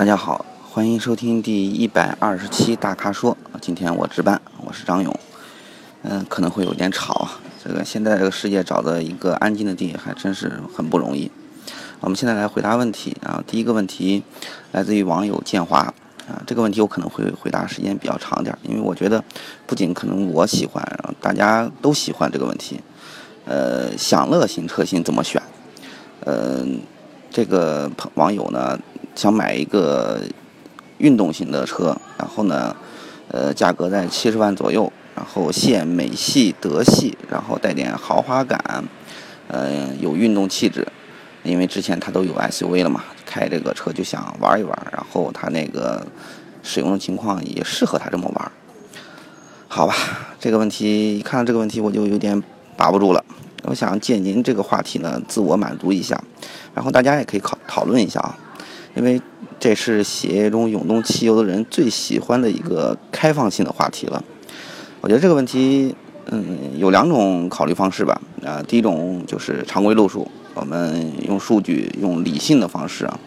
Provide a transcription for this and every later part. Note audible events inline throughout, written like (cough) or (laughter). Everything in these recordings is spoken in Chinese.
大家好，欢迎收听第一百二十期大咖说。今天我值班，我是张勇。嗯，可能会有点吵啊。这个现在这个世界找的一个安静的地还真是很不容易。我们现在来回答问题啊。第一个问题来自于网友建华啊。这个问题我可能会回答时间比较长点，因为我觉得不仅可能我喜欢，大家都喜欢这个问题。呃，享乐型车型怎么选？嗯，这个朋网友呢？想买一个运动型的车，然后呢，呃，价格在七十万左右，然后现美系、德系，然后带点豪华感，呃，有运动气质。因为之前他都有 SUV 了嘛，开这个车就想玩一玩，然后他那个使用的情况也适合他这么玩。好吧，这个问题一看到这个问题我就有点把不住了。我想借您这个话题呢，自我满足一下，然后大家也可以考讨论一下啊。因为这是血液中涌动汽油的人最喜欢的一个开放性的话题了。我觉得这个问题，嗯，有两种考虑方式吧。啊，第一种就是常规路数，我们用数据、用理性的方式啊。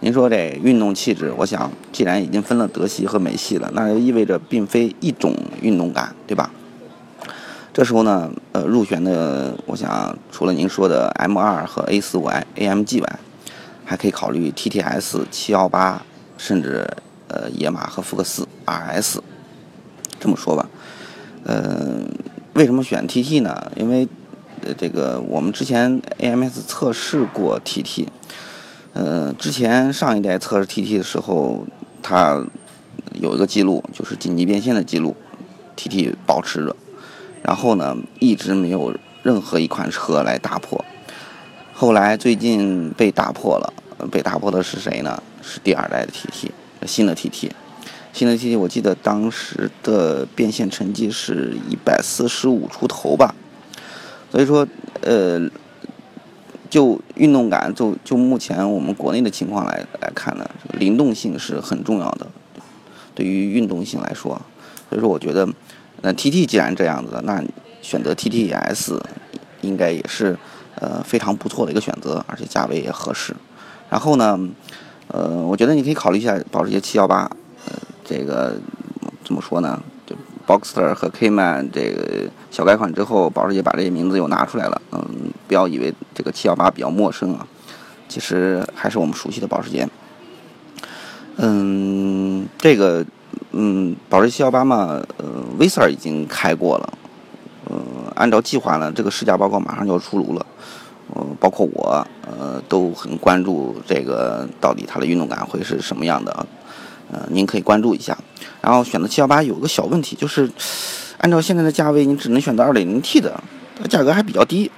您说这运动气质，我想既然已经分了德系和美系了，那就意味着并非一种运动感，对吧？这时候呢，呃，入选的，我想除了您说的 M2 和 A4Y、AMG 外，还可以考虑 TTS 七幺八，甚至呃野马和福克斯 RS。这么说吧，呃，为什么选 TT 呢？因为这个我们之前 AMS 测试过 TT，呃，之前上一代测试 TT 的时候，它有一个记录，就是紧急变线的记录，TT 保持着，然后呢一直没有任何一款车来打破。后来最近被打破了，被打破的是谁呢？是第二代的 TT，新的 TT，新的 TT，我记得当时的变现成绩是一百四十五出头吧。所以说，呃，就运动感，就就目前我们国内的情况来来看呢，灵动性是很重要的，对于运动性来说。所以说，我觉得，那 TT 既然这样子，那选择 TTS 应该也是。呃，非常不错的一个选择，而且价位也合适。然后呢，呃，我觉得你可以考虑一下保时捷718。呃，这个怎么说呢？就 Boxster 和 Cayman 这个小改款之后，保时捷把这些名字又拿出来了。嗯，不要以为这个718比较陌生啊，其实还是我们熟悉的保时捷。嗯，这个，嗯，保时捷718嘛，呃 v i s a 已经开过了。呃，按照计划呢，这个试驾报告马上就要出炉了。呃，包括我，呃，都很关注这个到底它的运动感会是什么样的，呃，您可以关注一下。然后选择七幺八有个小问题，就是按照现在的价位，你只能选择二点零 T 的，它价格还比较低。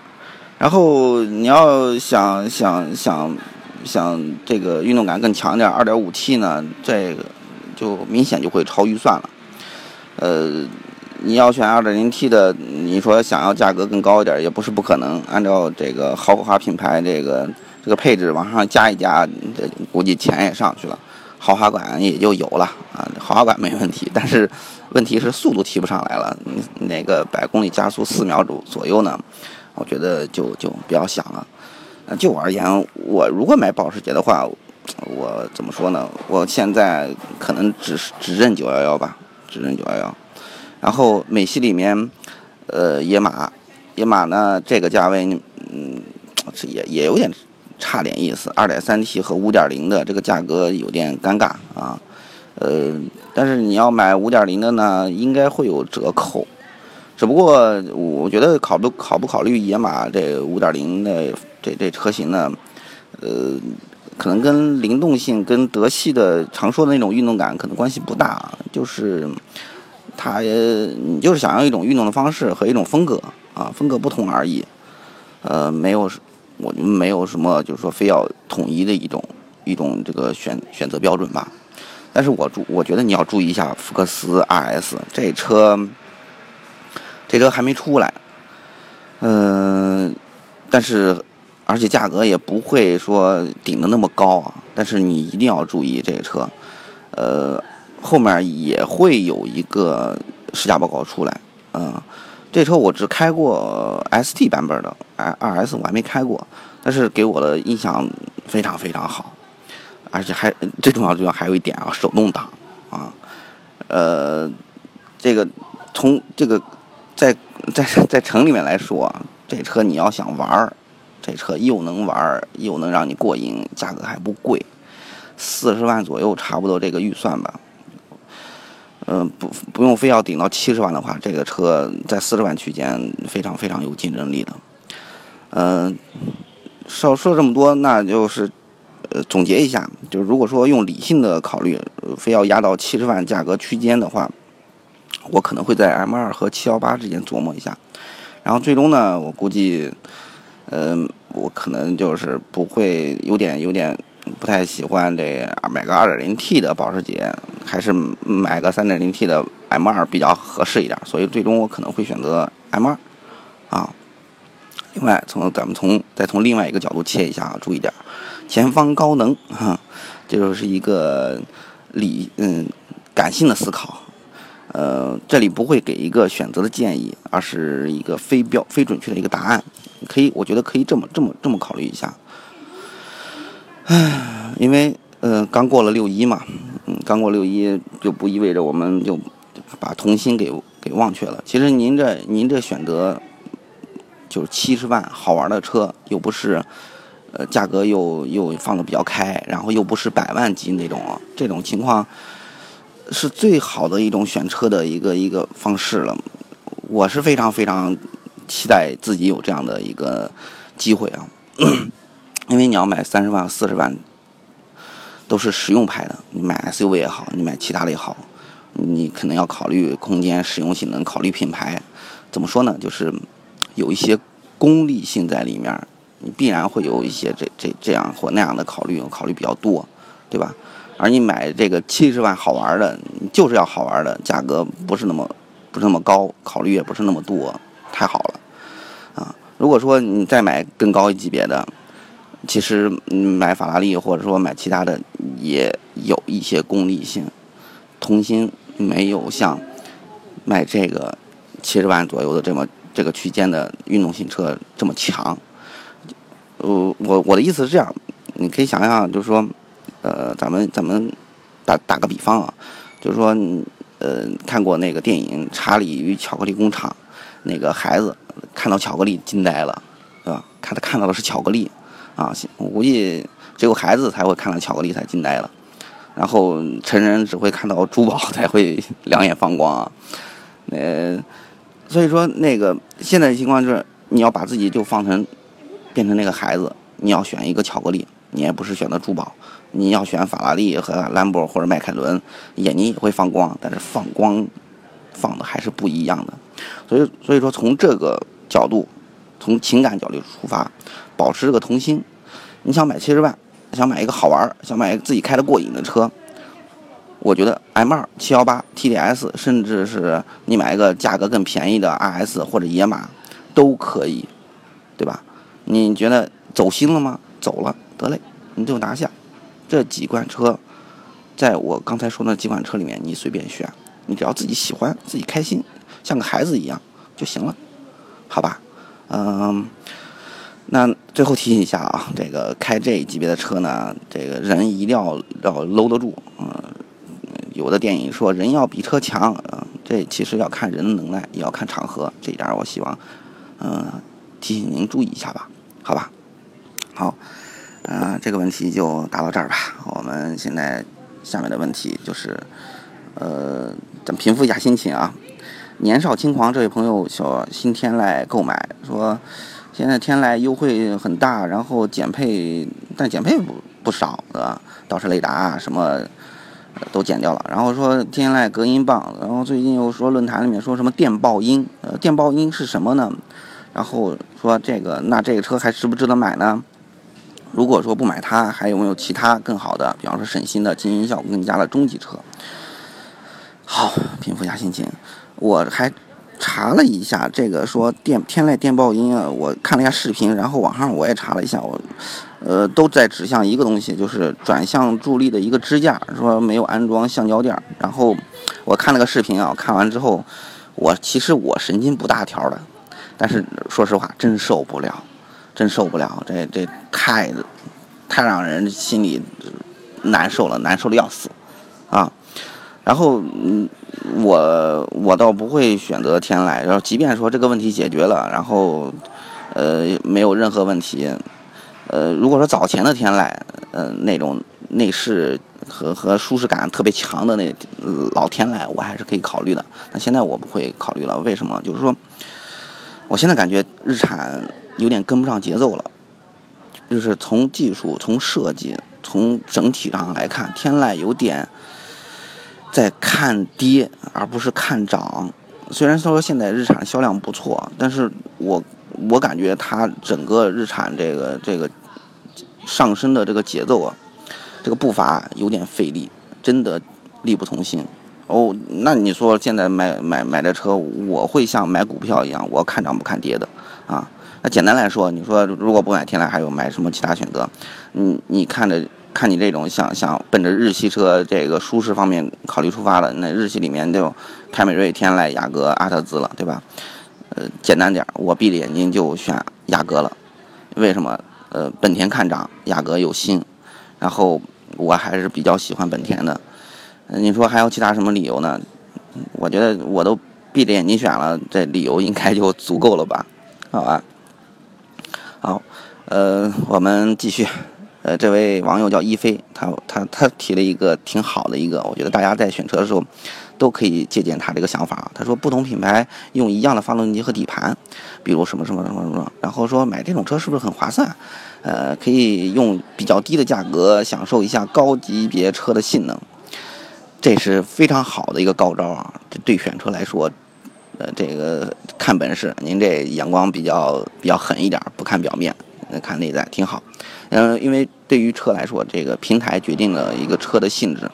然后你要想想想想这个运动感更强点，二点五 T 呢，这个就明显就会超预算了。呃。你要选 2.0T 的，你说想要价格更高一点也不是不可能。按照这个豪华品牌这个这个配置往上加一加，这估计钱也上去了，豪华感也就有了啊。豪华感没问题，(laughs) 但是问题是速度提不上来了。那个百公里加速四秒左左右呢？我觉得就就不要想了。就我而言，我如果买保时捷的话，我怎么说呢？我现在可能只只认九幺幺吧，只认九幺幺。然后美系里面，呃，野马，野马呢这个价位，嗯，也也有点差点意思。二点三 T 和五点零的这个价格有点尴尬啊，呃，但是你要买五点零的呢，应该会有折扣。只不过我觉得考不考不考虑野马这五点零的这这车型呢，呃，可能跟灵动性跟德系的常说的那种运动感可能关系不大，就是。它，你就是想要一种运动的方式和一种风格啊，风格不同而已，呃，没有，我们没有什么，就是说非要统一的一种一种这个选选择标准吧。但是我注，我觉得你要注意一下福克斯 RS 这车，这车还没出来，嗯，但是而且价格也不会说顶的那么高啊。但是你一定要注意这个车，呃。后面也会有一个试驾报告出来，嗯，这车我只开过 ST 版本的，2S 我还没开过，但是给我的印象非常非常好，而且还最重要最重要还有一点啊，手动挡啊，呃，这个从这个在在在城里面来说，这车你要想玩儿，这车又能玩儿又能让你过瘾，价格还不贵，四十万左右差不多这个预算吧。嗯，不不用非要顶到七十万的话，这个车在四十万区间非常非常有竞争力的。嗯，说说这么多，那就是呃总结一下，就是如果说用理性的考虑，非要压到七十万价格区间的话，我可能会在 M 二和七幺八之间琢磨一下，然后最终呢，我估计，嗯，我可能就是不会有点有点不太喜欢这买个 2.0T 的保时捷。还是买个 3.0T 的 M2 比较合适一点，所以最终我可能会选择 M2 啊。另外，从咱们从再从另外一个角度切一下啊，注意点，前方高能哈，这就是一个理嗯感性的思考，呃，这里不会给一个选择的建议，而是一个非标非准确的一个答案，可以我觉得可以这么这么这么考虑一下，唉，因为呃刚过了六一嘛。嗯，刚过六一就不意味着我们就把童心给给忘却了。其实您这您这选择就是七十万好玩的车，又不是呃价格又又放的比较开，然后又不是百万级那种，这种情况是最好的一种选车的一个一个方式了。我是非常非常期待自己有这样的一个机会啊，(clears throat) 因为你要买三十万四十万。都是实用派的，你买 SUV 也好，你买其他的也好，你可能要考虑空间、实用性能，考虑品牌。怎么说呢？就是有一些功利性在里面，你必然会有一些这这这样或那样的考虑，考虑比较多，对吧？而你买这个七十万好玩的，就是要好玩的，价格不是那么不是那么高，考虑也不是那么多，太好了啊！如果说你再买更高一级别的。其实买法拉利或者说买其他的也有一些功利性，童心没有像买这个七十万左右的这么这个区间的运动型车这么强。呃，我我的意思是这样，你可以想想，就是说，呃，咱们咱们打打个比方啊，就是说，呃，看过那个电影《查理与巧克力工厂》，那个孩子看到巧克力惊呆了，对吧？看他看到的是巧克力。啊，我估计只有孩子才会看到巧克力才惊呆了，然后成人只会看到珠宝才会两眼放光啊。呃，所以说那个现在的情况就是，你要把自己就放成变成那个孩子，你要选一个巧克力，你也不是选择珠宝，你要选法拉利和兰博或者迈凯伦，眼睛也会放光，但是放光放的还是不一样的。所以，所以说从这个角度。从情感角度出发，保持这个童心。你想买七十万，想买一个好玩想买一个自己开的过瘾的车，我觉得 M2、718、TDS，甚至是你买一个价格更便宜的 RS 或者野马，都可以，对吧？你觉得走心了吗？走了，得嘞，你就拿下。这几款车，在我刚才说那几款车里面，你随便选，你只要自己喜欢、自己开心，像个孩子一样就行了，好吧？嗯，那最后提醒一下啊，这个开这级别的车呢，这个人一定要要搂得住。嗯，有的电影说人要比车强，啊，这其实要看人的能耐，也要看场合。这一点我希望，嗯，提醒您注意一下吧，好吧？好，啊，这个问题就答到这儿吧。我们现在下面的问题就是，呃，咱平复一下心情啊。年少轻狂这位朋友小新天籁购买说，现在天籁优惠很大，然后减配，但减配不不少的，倒车雷达啊什么都减掉了。然后说天籁隔音棒，然后最近又说论坛里面说什么电爆音，呃，电爆音是什么呢？然后说这个那这个车还值不值得买呢？如果说不买它，还有没有其他更好的，比方说省心的、静音效果更佳的中级车？好，平复一下心情。我还查了一下这个说电天籁电爆音啊，我看了一下视频，然后网上我也查了一下，我呃都在指向一个东西，就是转向助力的一个支架，说没有安装橡胶垫。然后我看了个视频啊，看完之后，我其实我神经不大条的，但是说实话真受不了，真受不了，这这太太让人心里难受了，难受的要死，啊，然后嗯，我我倒不会选择天籁，然后即便说这个问题解决了，然后呃没有任何问题，呃如果说早前的天籁，呃那种内饰和和舒适感特别强的那老天籁，我还是可以考虑的，那现在我不会考虑了，为什么？就是说，我现在感觉日产有点跟不上节奏了。就是从技术、从设计、从整体上来看，天籁有点在看跌，而不是看涨。虽然说现在日产销量不错，但是我我感觉它整个日产这个这个上升的这个节奏啊，这个步伐有点费力，真的力不从心。哦，那你说现在买买买这车，我会像买股票一样，我看涨不看跌的啊。那简单来说，你说如果不买天籁，还有买什么其他选择？你你看着看你这种想想奔着日系车这个舒适方面考虑出发的，那日系里面就凯美瑞、天籁、雅阁、阿特兹了，对吧？呃，简单点，我闭着眼睛就选雅阁了。为什么？呃，本田看涨，雅阁有新，然后我还是比较喜欢本田的。你说还有其他什么理由呢？我觉得我都闭着眼睛选了，这理由应该就足够了吧？好吧。呃，我们继续。呃，这位网友叫一飞，他他他提了一个挺好的一个，我觉得大家在选车的时候都可以借鉴他这个想法。他说，不同品牌用一样的发动机和底盘，比如什么什么什么什么，然后说买这种车是不是很划算？呃，可以用比较低的价格享受一下高级别车的性能，这是非常好的一个高招啊！这对选车来说。呃，这个看本事，您这眼光比较比较狠一点，不看表面，那看内在挺好。嗯，因为对于车来说，这个平台决定了一个车的性质。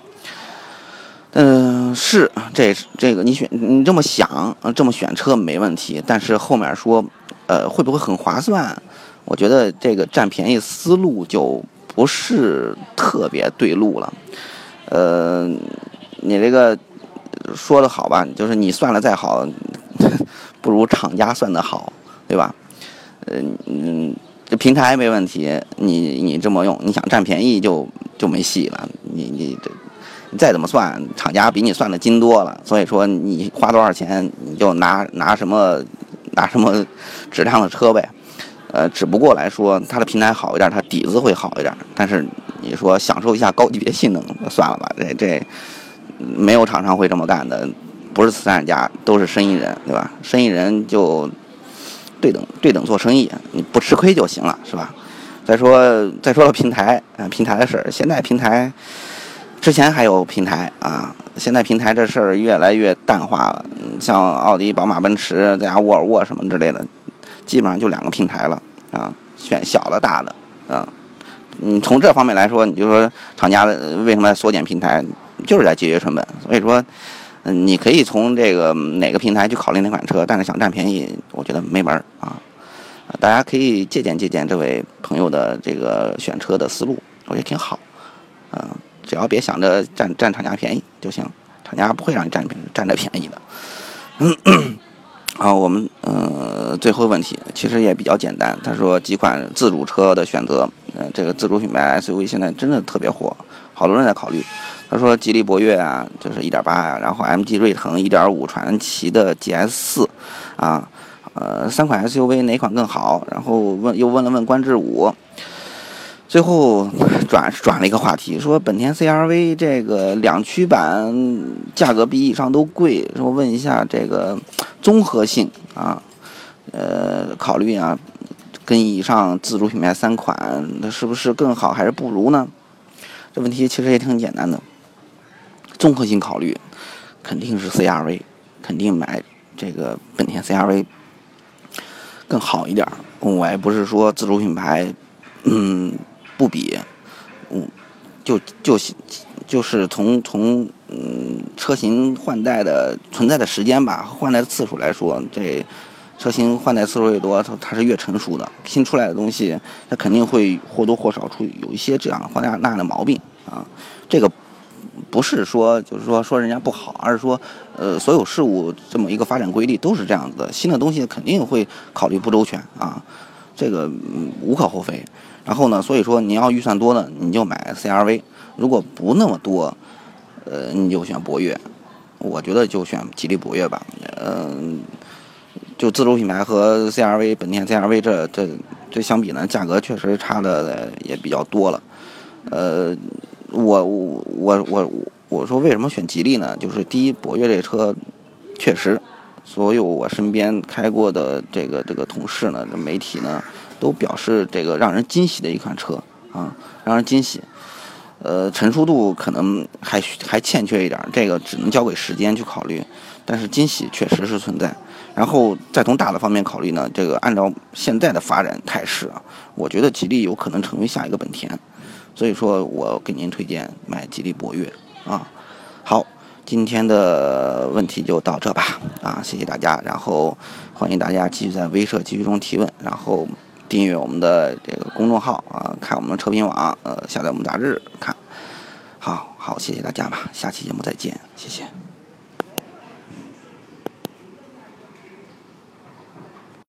嗯，是这这个你选你这么想，这么选车没问题。但是后面说，呃，会不会很划算？我觉得这个占便宜思路就不是特别对路了。呃，你这个说的好吧，就是你算的再好。(laughs) 不如厂家算的好，对吧？嗯嗯，平台没问题，你你这么用，你想占便宜就就没戏了。你你这你再怎么算，厂家比你算的精多了。所以说你花多少钱，你就拿拿什么拿什么质量的车呗。呃，只不过来说，它的平台好一点，它底子会好一点。但是你说享受一下高级别性能，算了吧，这这没有厂商会这么干的。不是慈善家，都是生意人，对吧？生意人就对等对等做生意，你不吃亏就行了，是吧？再说再说到平台，啊，平台的事儿，现在平台之前还有平台啊，现在平台这事儿越来越淡化了。像奥迪、宝马、奔驰，再加沃尔沃什么之类的，基本上就两个平台了啊，选小的、大的啊。你从这方面来说，你就说厂家为什么缩减平台，就是在节约成本。所以说。嗯，你可以从这个哪个平台去考虑哪款车，但是想占便宜，我觉得没门儿啊！大家可以借鉴借鉴这位朋友的这个选车的思路，我觉得挺好。嗯，只要别想着占占厂家便宜就行，厂家不会让你占占着便宜的。嗯 (coughs) 好，我们呃最后问题其实也比较简单，他说几款自主车的选择，嗯，这个自主品牌 SUV 现在真的特别火，好多人在考虑。他说：“吉利博越啊，就是一点八呀，然后 MG 锐腾一点五，传祺的 GS 四，啊，呃，三款 SUV 哪款更好？然后问又问了问观致五，最后转转了一个话题，说本田 CRV 这个两驱版价格比以上都贵，说问一下这个综合性啊，呃，考虑啊，跟以上自主品牌三款，那是不是更好还是不如呢？这问题其实也挺简单的。”综合性考虑，肯定是 CRV，肯定买这个本田 CRV 更好一点。我也不是说自主品牌，嗯，不比，嗯，就就就是从从嗯车型换代的存在的时间吧，换代的次数来说，这车型换代次数越多，它它是越成熟的。新出来的东西，它肯定会或多或少出有一些这样或那那样的毛病啊，这个。不是说就是说说人家不好，而是说，呃，所有事物这么一个发展规律都是这样子的。新的东西肯定会考虑不周全啊，这个无可厚非。然后呢，所以说你要预算多的，你就买 CRV；如果不那么多，呃，你就选博越。我觉得就选吉利博越吧。嗯，就自主品牌和 CRV 本田 CRV 这这这相比呢，价格确实差的也比较多了。呃，我我我我我说为什么选吉利呢？就是第一，博越这车确实，所有我身边开过的这个这个同事呢，这媒体呢，都表示这个让人惊喜的一款车啊，让人惊喜。呃，成熟度可能还还欠缺一点，这个只能交给时间去考虑。但是惊喜确实是存在。然后再从大的方面考虑呢，这个按照现在的发展态势啊，我觉得吉利有可能成为下一个本田。所以说我给您推荐买吉利博越啊。好，今天的问题就到这吧啊，谢谢大家。然后欢迎大家继续在微社继续中提问，然后订阅我们的这个公众号啊，看我们的车评网，呃，下载我们杂志看。好好，谢谢大家吧，下期节目再见，谢谢。